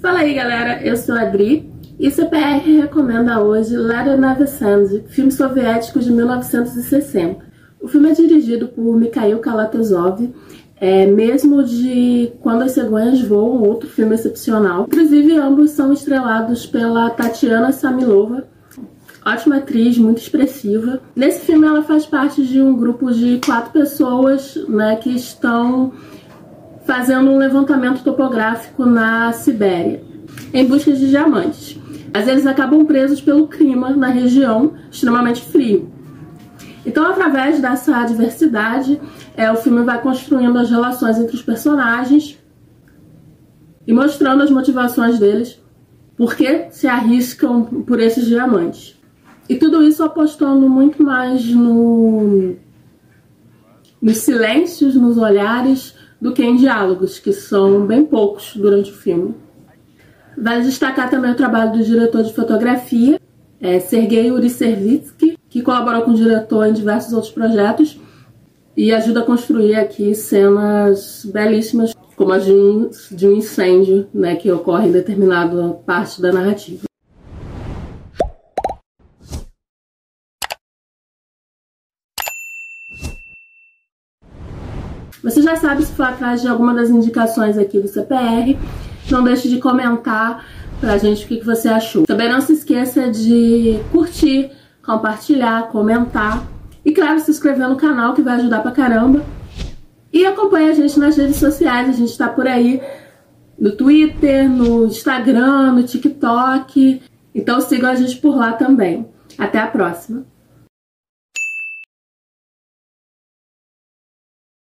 Fala aí galera, eu sou a Adri e CPR recomenda hoje Lara Navesand, filme soviético de 1960. O filme é dirigido por Mikhail Kalatozov, é, mesmo de Quando as Cegonhas Voam, outro filme excepcional. Inclusive, ambos são estrelados pela Tatiana Samilova, ótima atriz, muito expressiva. Nesse filme, ela faz parte de um grupo de quatro pessoas né, que estão fazendo um levantamento topográfico na Sibéria, em busca de diamantes. Mas eles acabam presos pelo clima na região extremamente frio. Então, através dessa diversidade, é, o filme vai construindo as relações entre os personagens e mostrando as motivações deles, por que se arriscam por esses diamantes. E tudo isso apostando muito mais no, nos silêncios, nos olhares, do que em diálogos, que são bem poucos durante o filme. Vale destacar também o trabalho do diretor de fotografia, é, Sergei Uriservitsky, que colaborou com o diretor em diversos outros projetos e ajuda a construir aqui cenas belíssimas, como a de um, de um incêndio né, que ocorre em determinada parte da narrativa. Você já sabe se for atrás de alguma das indicações aqui do CPR. Não deixe de comentar pra gente o que, você achou. Também não se esqueça de curtir, compartilhar, comentar. E claro, se inscrever no canal que vai ajudar pra caramba. E acompanhe a gente nas redes sociais, a gente tá por aí no Twitter, no Instagram, no TikTok. Então sigam a gente por lá também. Até a próxima!